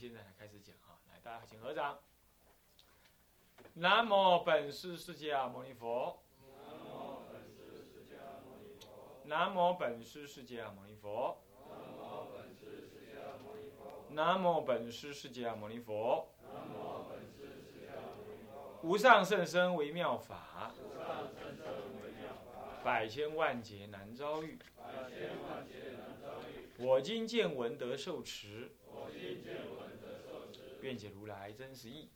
现在来开始讲啊，来，大家请合掌。南无本师释迦牟尼佛。南无本师释迦牟尼佛。南无本师释迦牟尼佛。无上甚深微妙法，百千万劫难遭遇。我今见闻得受持，愿解如来真实义。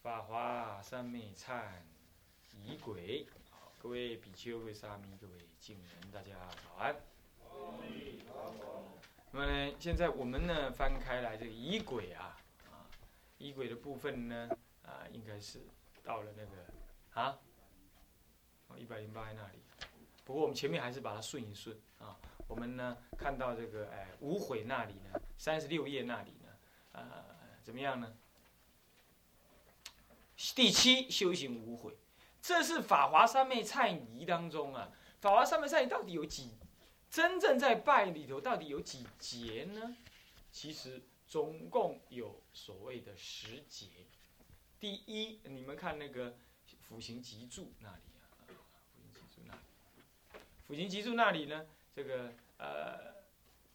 法华三昧忏仪轨，各位比丘、各位沙弥、各位敬人，大家早安。那么呢，现在我们呢翻开来这个仪轨啊，啊，仪轨的部分呢，啊，应该是到了那个啊，一百零八那里。不过我们前面还是把它顺一顺啊。我们呢看到这个哎无悔那里呢，三十六页那里呢，呃，怎么样呢？第七修行无悔，这是法华三昧忏仪当中啊。法华三昧忏仪到底有几？真正在拜里头到底有几节呢？其实总共有所谓的十节。第一，你们看那个辅行集注那里啊，辅行集注那里。辅行集注那里呢？这个呃，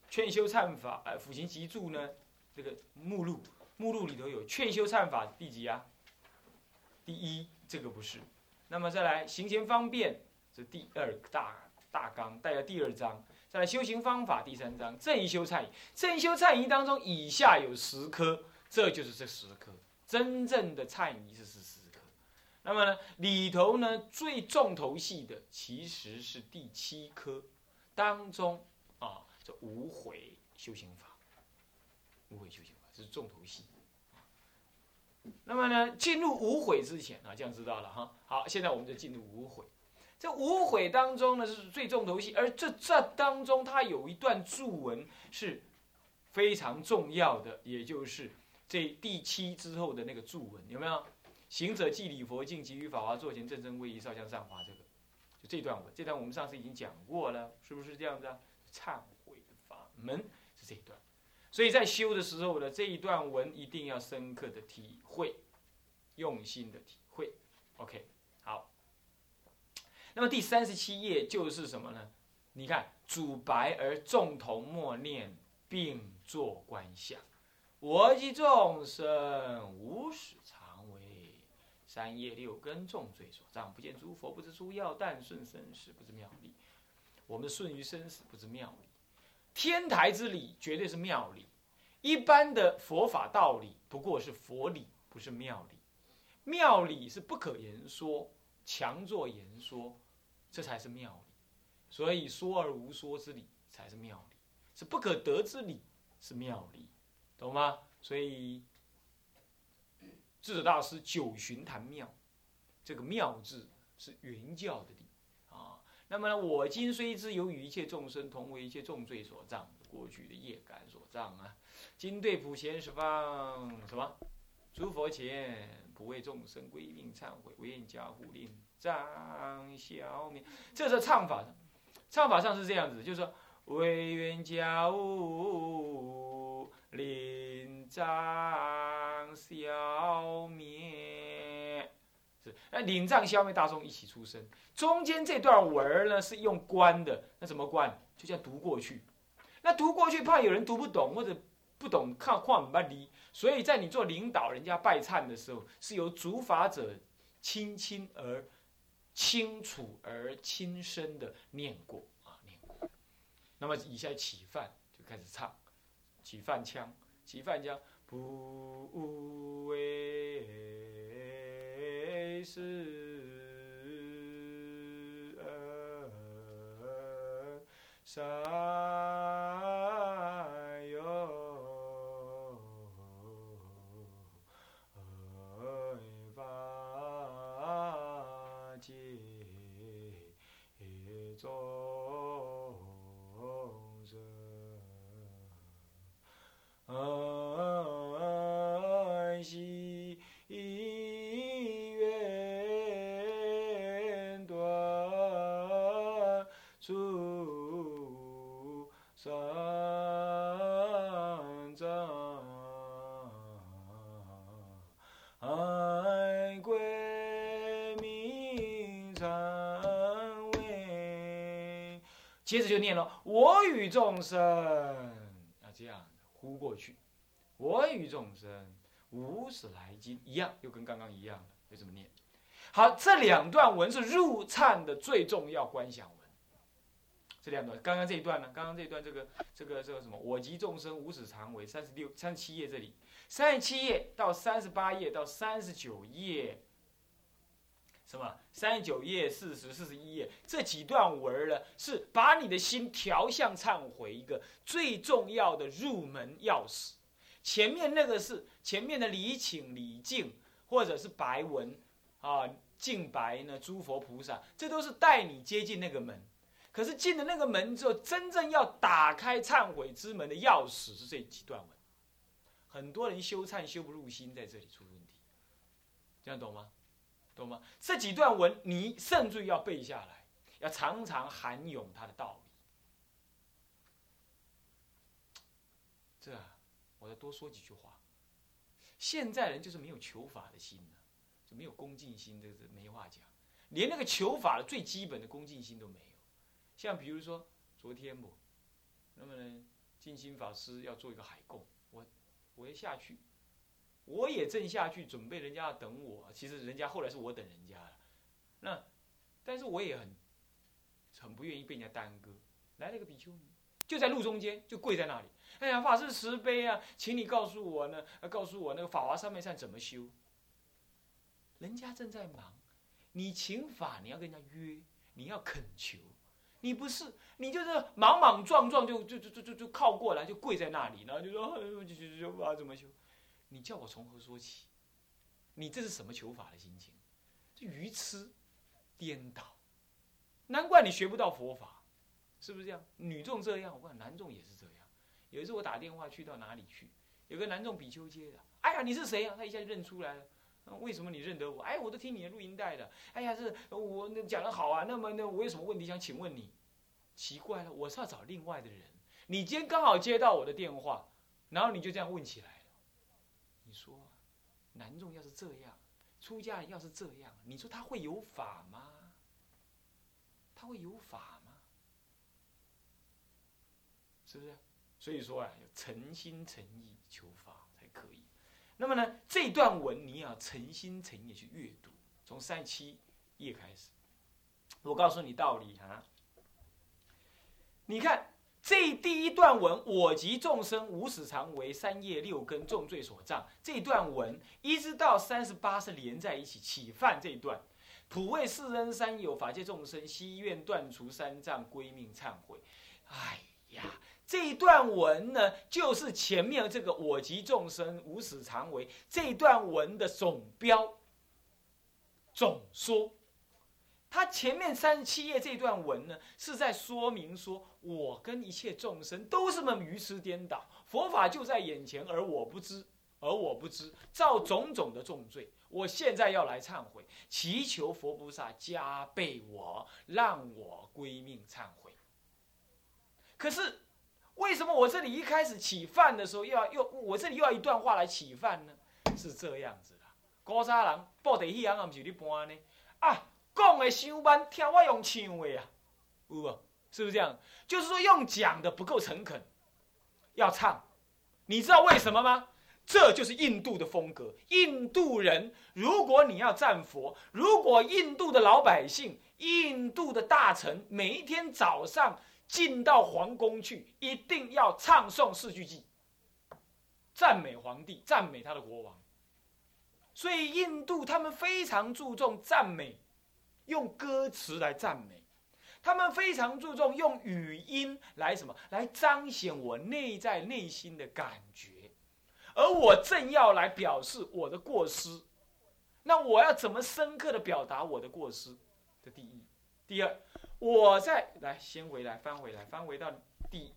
劝修忏法呃，辅行集注呢，这个目录目录里头有劝修忏法第几啊？第一，这个不是。那么再来行前方便，这第二大大纲带了第二章。再来修行方法第三章正一修忏仪，正一修忏仪当中以下有十颗，这就是这十颗真正的忏仪是十。那么呢，里头呢最重头戏的其实是第七颗当中啊，这无悔修行法，无悔修行法这是重头戏。那么呢，进入无悔之前啊，这样知道了哈。好，现在我们就进入无悔。这无悔当中呢是最重头戏，而这这当中它有一段注文是非常重要的，也就是这第七之后的那个注文，有没有？行者即礼佛敬，即于法华座前正身位仪，烧香上华。这个，就这段文，这段我们上次已经讲过了，是不是这样子啊？忏悔的法门是这一段，所以在修的时候呢，这一段文一定要深刻的体会，用心的体会。OK，好。那么第三十七页就是什么呢？你看，主白而众同默念，并作观想，我及众生无始。三业六根重罪所障，不见诸佛，不知诸药，但顺生死，不知妙理。我们顺于生死，不知妙理。天台之理绝对是妙理，一般的佛法道理不过是佛理，不是妙理。妙理是不可言说，强作言说，这才是妙理。所以说而无说之理才是妙理，是不可得之理是妙理，懂吗？所以。智者大师九旬谈妙，这个妙字是原教的理啊。那么呢，我今虽知由于一切众生同为一切重罪所障，过去的业感所障啊。今对普贤十方什么诸佛前，不为众生归命忏悔，唯愿加护令障消灭。这是唱法，唱法上是这样子，就是说唯愿加护令障。消灭是那领藏消灭大众一起出生，中间这段文儿呢是用关的，那怎么关？就这样读过去。那读过去怕有人读不懂或者不懂看换不离，所以在你做领导人家拜忏的时候，是由主法者轻轻而清楚而轻声的念过。那么以下起饭就开始唱，起饭腔，起饭腔。不为是安息，愿断诸三障，爱灭名常。接着就念了：“我与众生。”众生无始来经一样，又跟刚刚一样的，就这么念。好，这两段文是入忏的最重要观想文。这两段，刚刚这一段呢？刚刚这一段，这个这个这个什么？我及众生无始常为三十六、三十七页这里，三十七页到三十八页到三十九页。”什么？三十九页、四十、四十一页这几段文呢，是把你的心调向忏悔一个最重要的入门钥匙。前面那个是前面的礼请、礼敬，或者是白文啊，敬白呢，诸佛菩萨，这都是带你接近那个门。可是进了那个门之后，真正要打开忏悔之门的钥匙是这几段文。很多人修忏修不入心，在这里出问题。这样懂吗？懂吗？这几段文你甚至要背下来，要常常含咏它的道理。这，我再多说几句话。现在人就是没有求法的心呢，就没有恭敬心，这是没话讲，连那个求法的最基本的恭敬心都没有。像比如说昨天不，那么呢，静心法师要做一个海供，我我要下去。我也正下去准备，人家要等我。其实人家后来是我等人家了。那，但是我也很，很不愿意被人家耽搁。来了个比丘尼，就在路中间，就跪在那里。哎呀，法师慈悲啊，请你告诉我呢，告诉我那个法华三昧善怎么修。人家正在忙，你请法，你要跟人家约，你要恳求，你不是，你就是莽莽撞撞就就就就就就靠过来，就跪在那里，然后就说，哎呦，就就就法怎么修。你叫我从何说起？你这是什么求法的心情？这愚痴颠倒，难怪你学不到佛法，是不是这样？女众这样，我看男众也是这样。有一次我打电话去到哪里去，有个男众比丘接的，哎呀，你是谁呀？他一下就认出来了。为什么你认得我？哎，我都听你的录音带的。哎呀，是我那讲的好啊。那么那我有什么问题想请问你？奇怪了，我是要找另外的人。你今天刚好接到我的电话，然后你就这样问起来。你说，男众要是这样，出家要是这样，你说他会有法吗？他会有法吗？是不是？所以说啊，要诚心诚意求法才可以。那么呢，这段文你要诚心诚意去阅读，从三七页开始。我告诉你道理啊，你看。这第一段文，我及众生无始常为三业六根重罪所障。这段文一直到三十八是连在一起起犯这一段，普为世人三有法界众生悉愿断除三障归命忏悔。哎呀，这一段文呢，就是前面这个我及众生无始常为这一段文的总标总说。他前面三十七页这段文呢，是在说明说，我跟一切众生都是那么愚痴颠倒，佛法就在眼前，而我不知，而我不知，造种种的重罪。我现在要来忏悔，祈求佛菩萨加倍我，让我归命忏悔。可是，为什么我这里一开始起犯的时候，又要又我这里又要一段话来起犯呢？是这样子的，高沙人报地戏人，啊，不是你搬呢？啊！讲的伤慢，听我用唱的啊，有无？是不是这样？就是说用讲的不够诚恳，要唱。你知道为什么吗？这就是印度的风格。印度人，如果你要赞佛，如果印度的老百姓、印度的大臣每一天早上进到皇宫去，一定要唱诵四句偈，赞美皇帝，赞美他的国王。所以印度他们非常注重赞美。用歌词来赞美，他们非常注重用语音来什么？来彰显我内在内心的感觉，而我正要来表示我的过失，那我要怎么深刻的表达我的过失？这第一，第二，我再来先回来翻回来翻回到第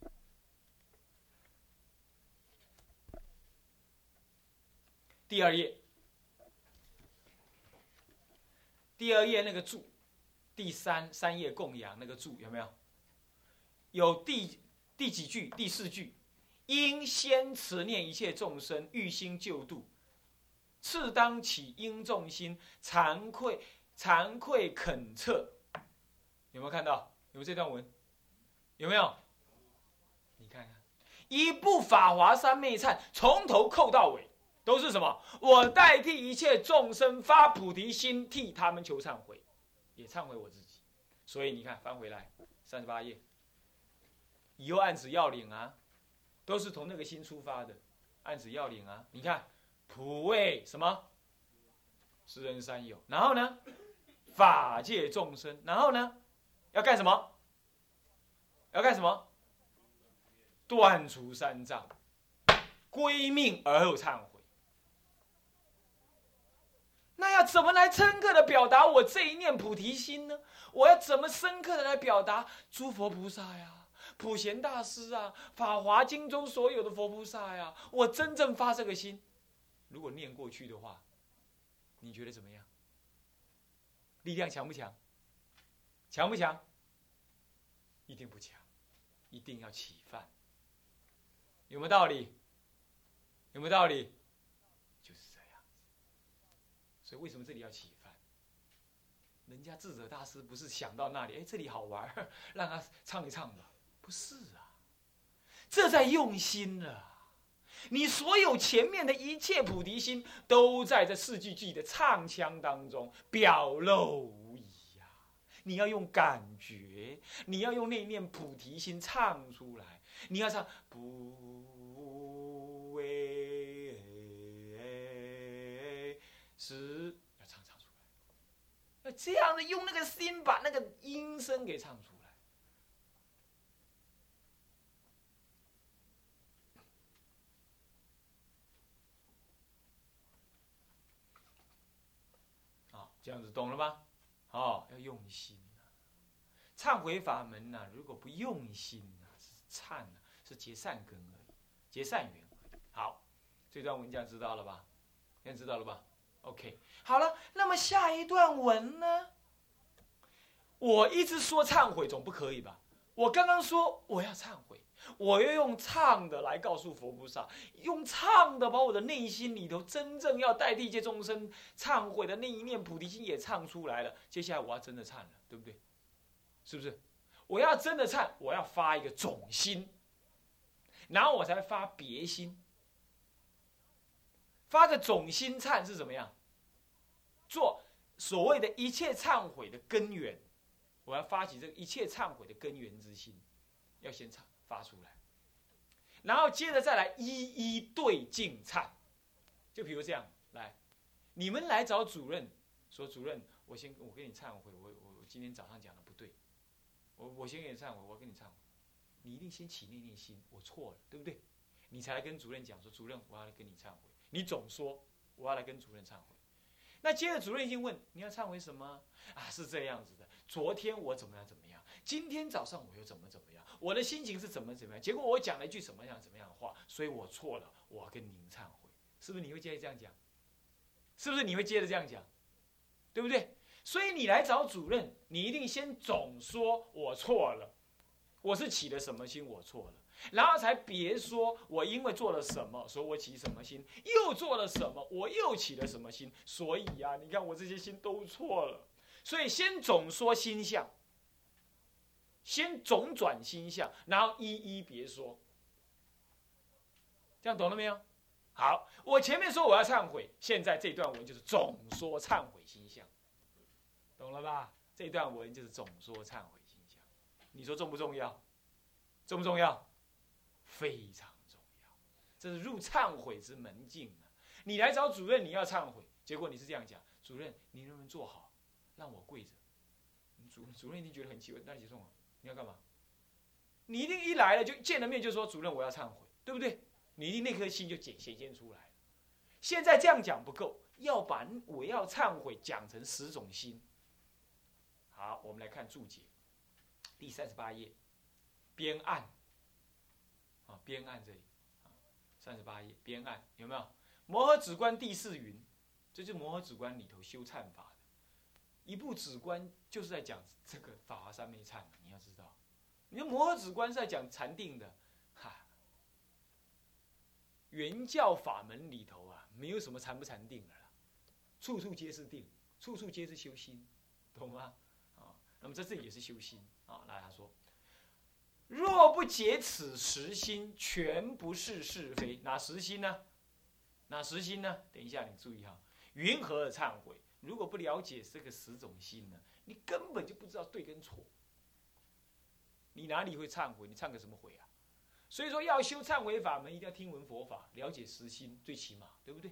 第二页。第二页那个注，第三三页供养那个注有没有？有第第几句？第四句，应先持念一切众生欲心救度，次当起应众心惭愧惭愧恳测。有没有看到？有这段文？有没有？你看看，一部《法华三昧忏》，从头扣到尾，都是什么？我代替一切众生发菩提心，替他们求忏悔，也忏悔我自己。所以你看，翻回来三十八页，以后案子要领啊，都是从那个心出发的，案子要领啊。你看，普为什么？十人三有，然后呢？法界众生，然后呢？要干什么？要干什么？断除三障，归命而后忏悔。那要怎么来深刻的表达我这一念菩提心呢？我要怎么深刻的来表达诸佛菩萨呀、普贤大师啊、法华经中所有的佛菩萨呀？我真正发这个心，如果念过去的话，你觉得怎么样？力量强不强？强不强？一定不强，一定要起范。有没有道理？有没有道理？就是这样。所以为什么这里要起范？人家智者大师不是想到那里，哎，这里好玩，让他唱一唱吧？不是啊，这在用心了。你所有前面的一切菩提心，都在这四句句的唱腔当中表露！你要用感觉，你要用那念菩提心唱出来。你要唱不为是，要唱唱出来。要这样的用那个心把那个音声给唱出来。好这样子懂了吗？用心呐！忏悔法门呐，如果不用心呐，是忏呐，是结善根而已，结善缘而已。好，这段文讲知道了吧？现在知道了吧？OK，好了，那么下一段文呢？我一直说忏悔总不可以吧？我刚刚说我要忏悔。我要用唱的来告诉佛菩萨，用唱的把我的内心里头真正要代替一切众生忏悔的那一念菩提心也唱出来了。接下来我要真的忏了，对不对？是不是？我要真的忏，我要发一个总心，然后我才发别心。发个总心忏是怎么样？做所谓的一切忏悔的根源，我要发起这个一切忏悔的根源之心，要先忏。发出来，然后接着再来一一对镜忏，就比如这样来，你们来找主任说：“主任，我先我跟你忏悔，我我我今天早上讲的不对，我我先给你忏悔，我跟你忏悔，你一定先起念念心，我错了，对不对？你才来跟主任讲说，主任我要来跟你忏悔，你总说我要来跟主任忏悔，那接着主任已经问你要忏悔什么？啊？是这样子的，昨天我怎么样怎么样，今天早上我又怎么怎么样。”我的心情是怎么怎么样？结果我讲了一句什么样怎么样的话，所以我错了，我跟您忏悔，是不是？你会接着这样讲？是不是你会接着这样讲？对不对？所以你来找主任，你一定先总说我错了，我是起了什么心，我错了，然后才别说我因为做了什么，说我起什么心，又做了什么，我又起了什么心，所以呀，你看我这些心都错了，所以先总说心相。先总转心相，然后一一别说，这样懂了没有？好，我前面说我要忏悔，现在这段文就是总说忏悔心相，懂了吧？这段文就是总说忏悔心相，你说重不重要？重不重要？非常重要，这是入忏悔之门径啊！你来找主任，你要忏悔，结果你是这样讲：主任，你能不能坐好，让我跪着？主主任一定觉得很奇怪，那你就送你要干嘛？你一定一来了就见了面就说主任我要忏悔，对不对？你一定那颗心就显显现出来。现在这样讲不够，要把我要忏悔讲成十种心。好，我们来看注解，第三十八页，边案。啊，边案这里，三十八页边案有没有？摩诃止观第四云，这就是摩诃止观里头修忏法。一部止观就是在讲这个法华三昧忏，你要知道，你看摩诃止观是在讲禅定的，哈，原教法门里头啊，没有什么禅不禅定的啦，处处皆是定，处处皆是修心，懂吗？啊，那么在这里也是修心啊。那他说，若不解此实心，全不是是非。哪实心呢？哪实心呢？等一下，你注意哈。云何忏悔？如果不了解这个十种心呢，你根本就不知道对跟错。你哪里会忏悔？你忏个什么悔啊？所以说，要修忏悔法门，一定要听闻佛法，了解实心，最起码，对不对？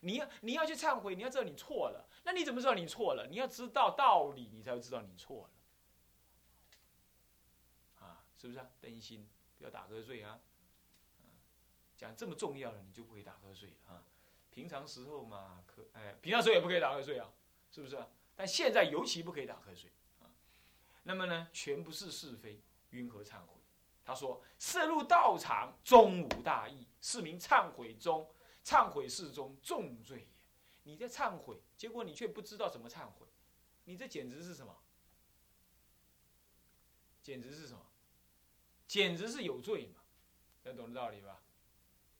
你要你要去忏悔，你要知道你错了。那你怎么知道你错了？你要知道道理，你才会知道你错了。啊，是不是啊？灯心，不要打瞌睡啊！讲这么重要的，你就不会打瞌睡了啊！平常时候嘛，可哎，平常时候也不可以打瞌睡啊，是不是啊？但现在尤其不可以打瞌睡啊。那么呢，全不是是非，云何忏悔？他说：涉入道场，终无大义，是名忏悔中。忏悔事中重罪也。你在忏悔，结果你却不知道怎么忏悔，你这简直是什么？简直是什么？简直是有罪嘛？能懂这道理吧？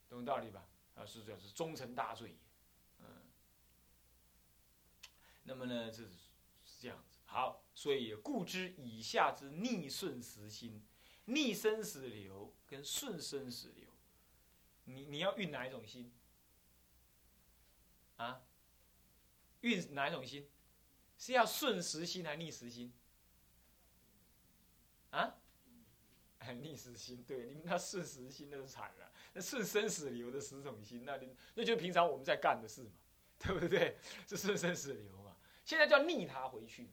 懂道理吧？啊，是这是终成大罪。嗯。那么呢，这是是这样子。好，所以故知以下之逆顺时心、逆生死流跟顺生死流，你你要运哪一种心？啊？运哪一种心？是要顺时心还是逆时心？啊？逆时心，对，你们那顺时心那就惨了。那顺生死流的十种心，那那就是平常我们在干的事嘛，对不对？是顺生死流嘛。现在叫逆他回去嘛，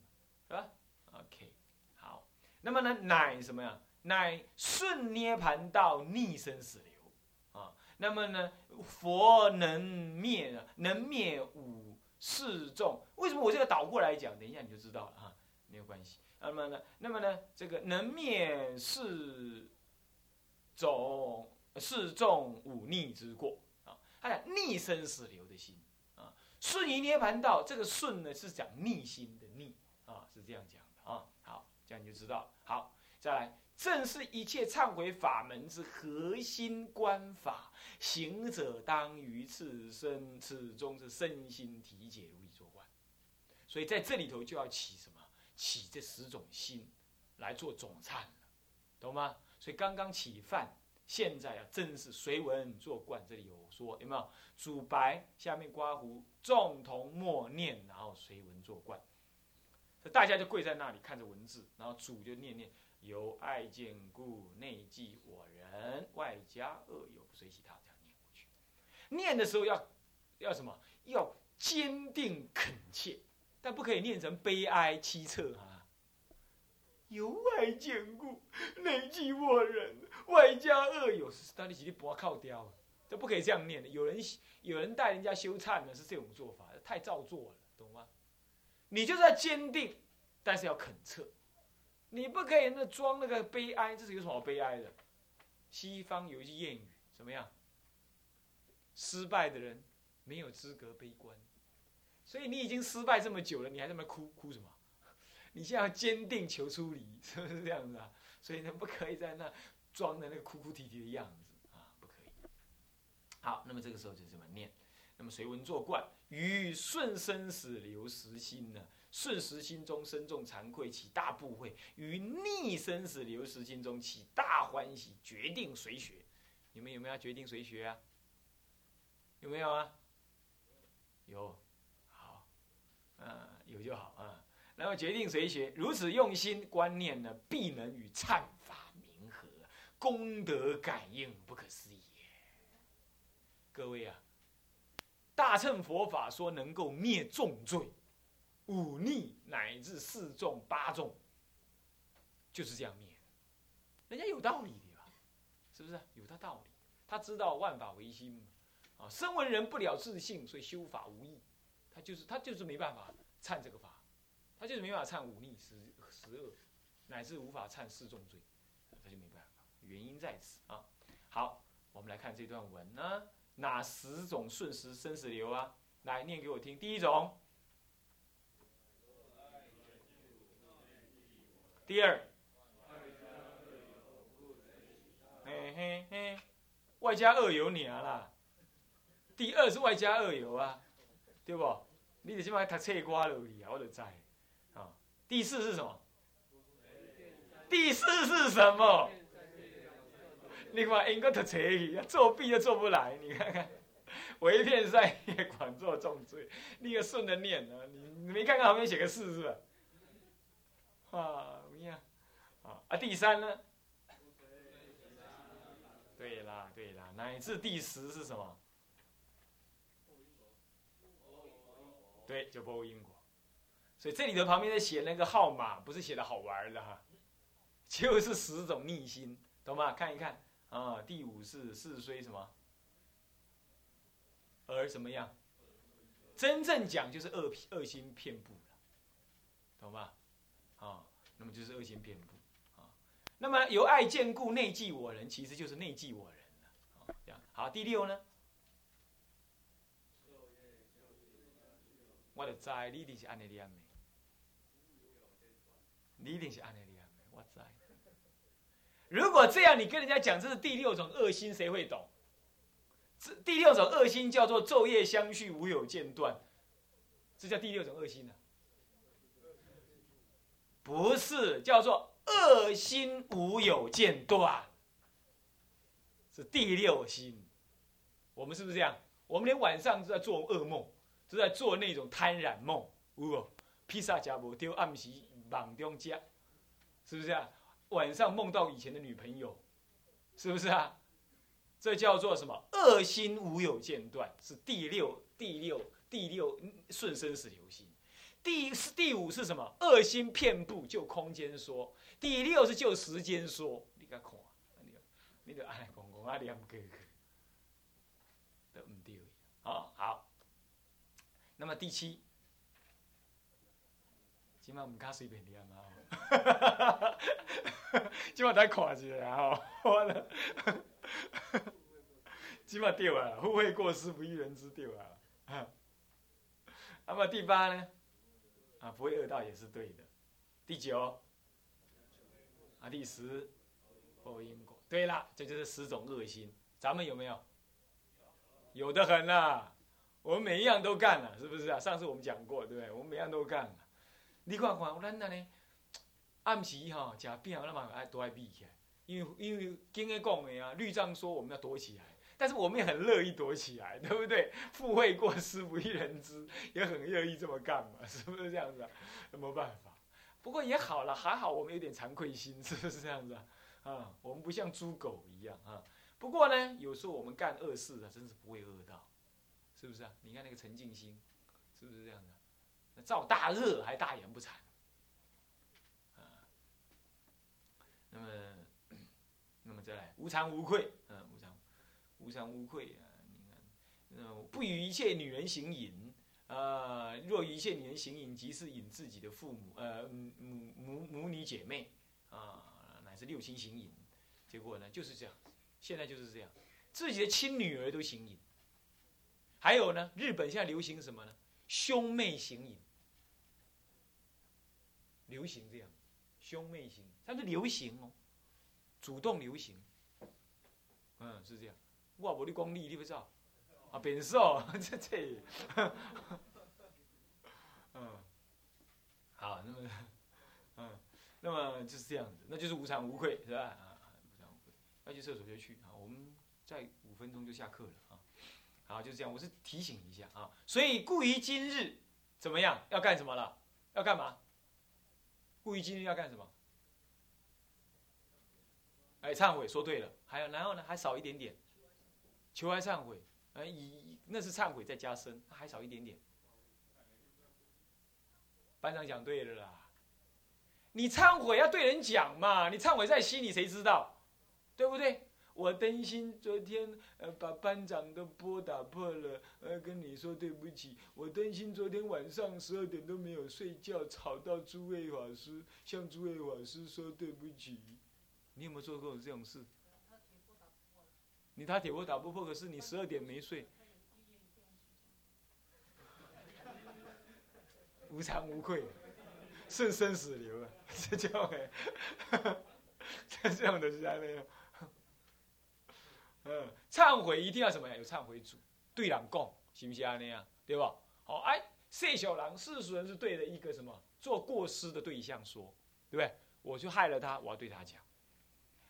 是吧？OK，好。那么呢，乃什么呀？乃顺涅盘道逆生死流啊。那么呢，佛能灭，能灭五四众。为什么我这个倒过来讲？等一下你就知道了哈，没有关系。那么呢，那么呢，这个能灭四种。是众忤逆之过啊！他讲逆生死流的心啊，顺于涅盘道，这个顺呢是讲逆心的逆啊，是这样讲的啊。好，这样你就知道了。好，再来，正是一切忏悔法门之核心观法，行者当于此生此中是身心体解如理作观。所以在这里头就要起什么？起这十种心来做总忏，懂吗？所以刚刚起犯。现在啊，正是随文作观，这里有说有没有？主白下面刮胡，众同默念，然后随文作观。大家就跪在那里看着文字，然后主就念念：由爱见故，内记我人，外加恶友，随其他这样念过去。念的时候要要什么？要坚定恳切，但不可以念成悲哀凄恻啊。由爱见故，内记我人，外加恶友，到底是你不要靠雕，这不可以这样念的。有人有人带人家修忏呢，是这种做法，太造作了，懂吗？你就是要坚定，但是要恳切，你不可以那装那个悲哀，这是有什么悲哀的？西方有一句谚语，怎么样？失败的人没有资格悲观，所以你已经失败这么久了，你还在那哭哭什么？你现在要坚定求出离，是不是这样子啊？所以呢，不可以在那装的那个哭哭啼啼的样子啊，不可以。好，那么这个时候就这么念。那么随文作观，与顺生死流实心呢？顺时心中深重惭愧，起大部会；与逆生死流实心中起大欢喜，决定随学。你们有没有要决定随学啊？有没有啊？有，好，嗯，有就好啊。然后决定谁学，如此用心观念呢，必能与忏，功德感应不可思议。各位啊，大乘佛法说能够灭重罪、忤逆乃至四众八众，就是这样灭。人家有道理的吧？是不是？有他道理。他知道万法唯心嘛。啊，身为人不了自信，所以修法无益。他就是他就是没办法忏这个法。他就是没办法忏忤逆十十恶，乃至无法忏四重罪，原因在此啊。好，我们来看这段文呢，哪十种瞬时生死流啊？来念给我听。第一种，第二，嘿嘿嘿，外加恶有你啊啦。第二是外加恶有啊，对不？你得起码读册瓜落去啊，我就知。第四是什么？第四是什么？另外应该读册去，作弊都做不来，你看看，唯片善业，广作重罪，你个顺着念啊，你你没看看旁边写个四是吧？啊，怎样？啊啊，第三呢？对啦对啦，乃至第十是什么？对，就波因果。所以这里的旁边在写那个号码，不是写的好玩的哈，就是十种逆心，懂吗？看一看啊，第五是是虽什么，而怎么样？真正讲就是恶恶心遍布了，懂吧？啊，那么就是恶心遍布啊。那么由爱见故内忌我人，其实就是内忌我人了。好，第六呢？我的知你一定是安尼念的，你一定是安尼，如果这样，你跟人家讲这是第六种恶心，谁会懂？这第六种恶心叫做昼夜相续，无有间断，这叫第六种恶心呢？不是，叫做恶心无有间断，是第六心。我们是不是这样？我们连晚上都在做噩梦。都在做那种贪染梦，有无？披萨夹无丢，暗时梦中夹，是不是啊？晚上梦到以前的女朋友，是不是啊？这叫做什么？恶心无有间断，是第六、第六、第六顺生死流心。第第五是什么？恶心遍布，就空间说。第六是就时间说。你甲看，你你就爱讲讲啊，念过去，都唔对。好好。那么第七，今晚唔敢随便念啊！今晚再看一下啊！完了，今晚对啊，互惠过失，不欲人之对啊。那么第八呢？啊，不会饿到也是对的。第九，啊，第十，报因果。对了，这就是十种恶心，咱们有没有？有的很呐。我们每一样都干了，是不是啊？上次我们讲过，对不对？我们每样都干了。你看看，咱那呢？暗时哈，吃饼那么爱都爱避起来，因为因为经验讲的啊，律藏说我们要躲起来，但是我们也很乐意躲起来，对不对？富贵过失不一人知，也很乐意这么干嘛，是不是这样子啊？没办法，不过也好了，还好我们有点惭愧心，是不是这样子啊？啊，我们不像猪狗一样啊。不过呢，有时候我们干恶事啊，真是不会饿到。是不是啊？你看那个陈静心，是不是这样的？那造大恶还大言不惭，那么，那么再来无惭无愧，嗯，无惭无惭无愧啊！你看，嗯，不与一切女人行淫，呃，若与一切女人行淫，即是引自己的父母，呃，母母母女姐妹，啊，乃至六亲行淫，结果呢就是这样，现在就是这样，自己的亲女儿都行淫。还有呢，日本现在流行什么呢？兄妹行淫，流行这样，兄妹行，它是流行哦，主动流行，嗯，是这样。我无你功力，你不知道？啊，变瘦，这这，嗯，好，那么，嗯，那么就是这样子，那就是无惭无愧，是吧？啊，无惭无愧，要去厕所就去啊，我们再五分钟就下课了啊。好，就是这样。我是提醒一下啊，所以故于今日怎么样？要干什么了？要干嘛？故于今日要干什么？哎，忏悔，说对了。还有，然后呢？还少一点点，求爱忏悔。哎，以那是忏悔再加深，还少一点点。班长讲对了啦，你忏悔要对人讲嘛，你忏悔在心里，谁知道？对不对？我担心昨天呃把班长的波打破了，呃跟你说对不起。我担心昨天晚上十二点都没有睡觉，吵到诸位法师，向诸位法师说对不起。你有没有做过这种事？你他铁锅打不破，可是你十二点没睡。无惭无愧，顺生死流啊！这叫哎，这样的 是安尼 嗯，忏悔一定要什么呀？有忏悔主，对人讲，是不是安尼啊？对吧？好，哎，谢小狼，世俗人是对的一个什么做过失的对象说，对不对？我去害了他，我要对他讲。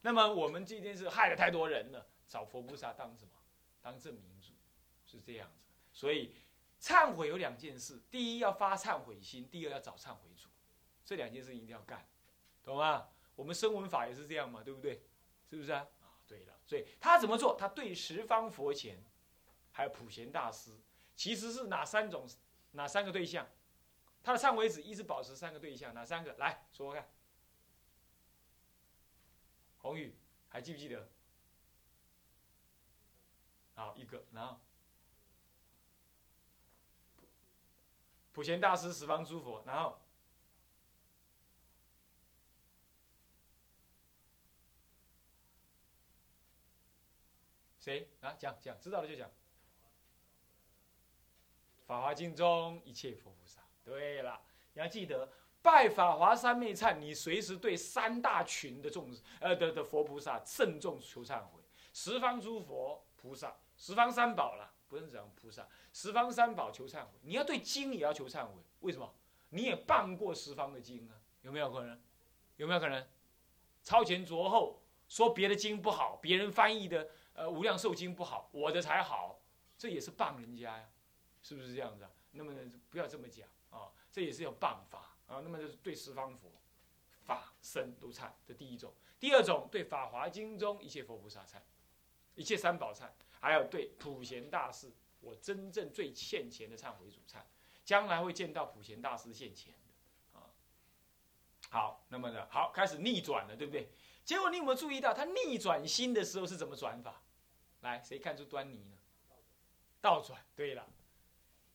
那么我们今天是害了太多人了，找佛菩萨当什么？当证明主，是这样子。所以忏悔有两件事：第一要发忏悔心；第二要找忏悔主。这两件事一定要干，懂吗？我们声闻法也是这样嘛，对不对？是不是啊？啊，对了。所以他怎么做？他对十方佛前，还有普贤大师，其实是哪三种？哪三个对象？他的忏悔纸一直保持三个对象，哪三个？来说说看。宏宇还记不记得？好，一个，然后普贤大师、十方诸佛，然后谁啊？讲讲，知道了就讲。法华经中一切佛菩萨。对了，你要记得拜法华三昧忏，你随时对三大群的众呃的的佛菩萨慎重求忏悔，十方诸佛菩萨，十方三宝了，不是讲菩萨，十方三宝求忏悔。你要对经也要求忏悔，为什么？你也办过十方的经啊？有没有可能？有没有可能？超前着后，说别的经不好，别人翻译的呃无量寿经不好，我的才好，这也是谤人家呀。是不是这样子啊？那么不要这么讲啊，这也是有办法啊。那么就是对十方佛法身都忏，这第一种；第二种对《法华经》中一切佛菩萨忏，一切三宝忏，还有对普贤大士，我真正最欠钱的忏悔主忏，将来会见到普贤大师现钱的啊。好，那么呢，好开始逆转了，对不对？结果你有没有注意到他逆转心的时候是怎么转法？来，谁看出端倪呢？倒转。对了。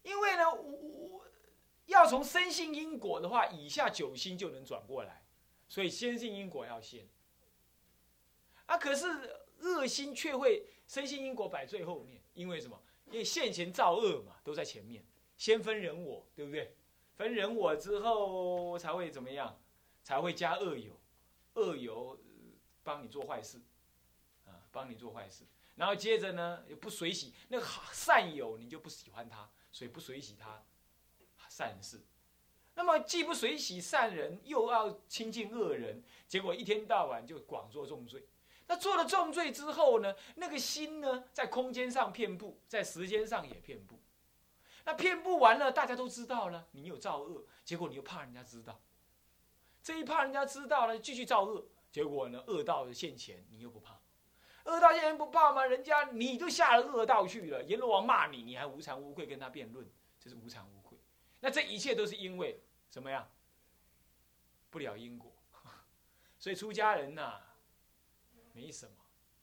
因为呢，我我要从生信因果的话，以下九星就能转过来，所以先信因果要先。啊，可是恶心却会生信因果摆最后面，因为什么？因为现前造恶嘛，都在前面，先分人我，对不对？分人我之后才会怎么样？才会加恶友，恶友帮你做坏事，啊，帮你做坏事，然后接着呢，又不随喜那个善友，你就不喜欢他。所以不随喜他善事，那么既不随喜善人，又要亲近恶人，结果一天到晚就广做重罪。那做了重罪之后呢，那个心呢，在空间上遍布，在时间上也遍布。那遍布完了，大家都知道了，你有造恶，结果你又怕人家知道。这一怕人家知道了，继续造恶，结果呢，恶道现前，你又不怕。恶道现前不怕吗？人家你都下了恶道去了，阎罗王骂你，你还无惭无愧跟他辩论，这是无惭无愧。那这一切都是因为什么呀？不了因果。所以出家人呐，没什么，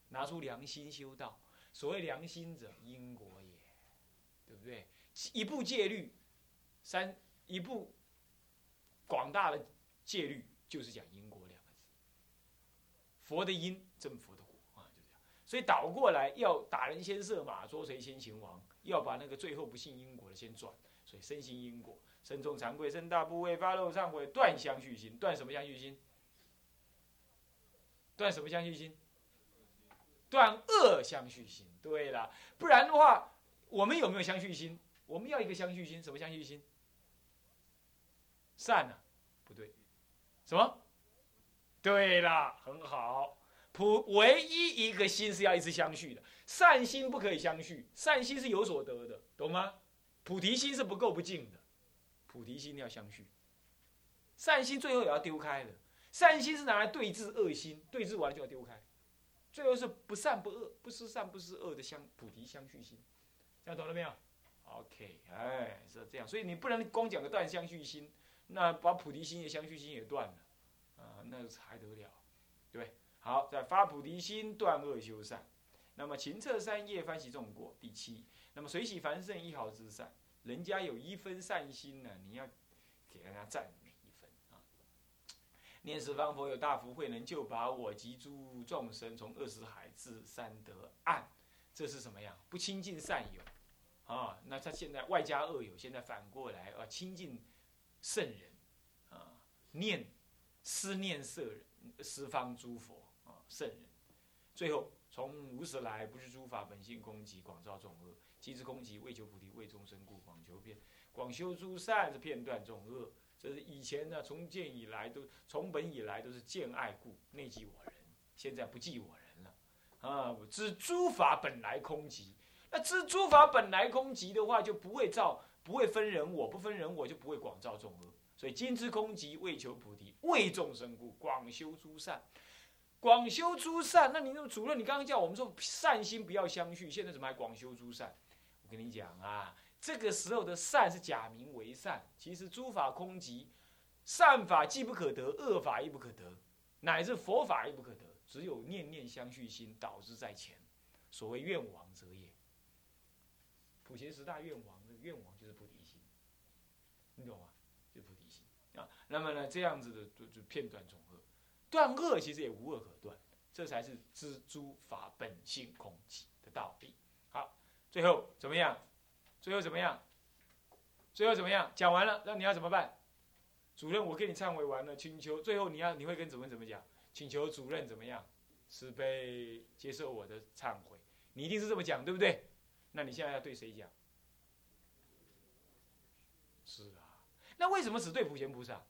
拿出良心修道。所谓良心者，因果也，对不对？一部戒律，三一部广大的戒律，就是讲因果两个字。佛的因，正佛的果啊，就这样。所以倒过来要打人先射马，捉贼先擒王，要把那个最后不信因果的先转。所以身心因果，身重惭愧，身大部位发露忏悔，断相续心，断什么相续心？断什么相续心？断恶相续心。对了，不然的话，我们有没有相续心？我们要一个相续心，什么相续心？善呢？不对，什么？对了，很好。普唯一一个心是要一直相续的，善心不可以相续，善心是有所得的，懂吗？菩提心是不够不净的，菩提心要相续，善心最后也要丢开的，善心是拿来对治恶心，对治完就要丢开，最后是不善不恶，不是善不是恶的相菩提相续心，这样懂了没有？OK，哎，是这样，所以你不能光讲个断相续心，那把菩提心也相续心也断了，啊，那还得了，对？好，在发菩提心，断恶修善。那么勤策三业，翻习众过。第七，那么随喜凡圣一毫之善，人家有一分善心呢，你要给人家赞美一分啊。念十方佛有大福慧，能救拔我及诸众生从恶死海至三德岸。这是什么样？不亲近善友啊？那他现在外加恶友，现在反过来啊，亲近圣人啊，念思念圣人，十方诸佛啊。圣人，最后从无始来，不是诸法本性攻击，广造众恶。即知空寂，为求菩提，为众生故，广求遍，广修诸善，是片段众恶。这是以前呢，从见以来都从本以来都是见爱故，内即我人，现在不记我人了。啊，我知诸法本来空寂。那知诸法本来空寂的话，就不会造，不会分人我，不分人我就不会广造众恶。所以今知空寂，为求菩提，为众生故，广修诸善。广修诸善，那你那主任，你刚刚叫我们说善心不要相续，现在怎么还广修诸善？跟你讲啊，这个时候的善是假名为善，其实诸法空寂，善法既不可得，恶法亦不可得，乃至佛法亦不可得，只有念念相续心导致在前。所谓愿王者也。普贤十大愿王的愿王就是菩提心，你懂吗？就菩提心啊。那么呢，这样子的就就片段总和。断恶其实也无恶可断，这才是知诸法本性空寂的道理。最后怎么样？最后怎么样？最后怎么样？讲完了，那你要怎么办？主任，我跟你忏悔完了，请求最后你要你会跟主任怎么讲？请求主任怎么样？慈悲接受我的忏悔，你一定是这么讲，对不对？那你现在要对谁讲？是啊，那为什么只对普贤菩萨？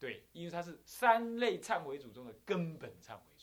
对，因为他是三类忏悔主中的根本忏悔。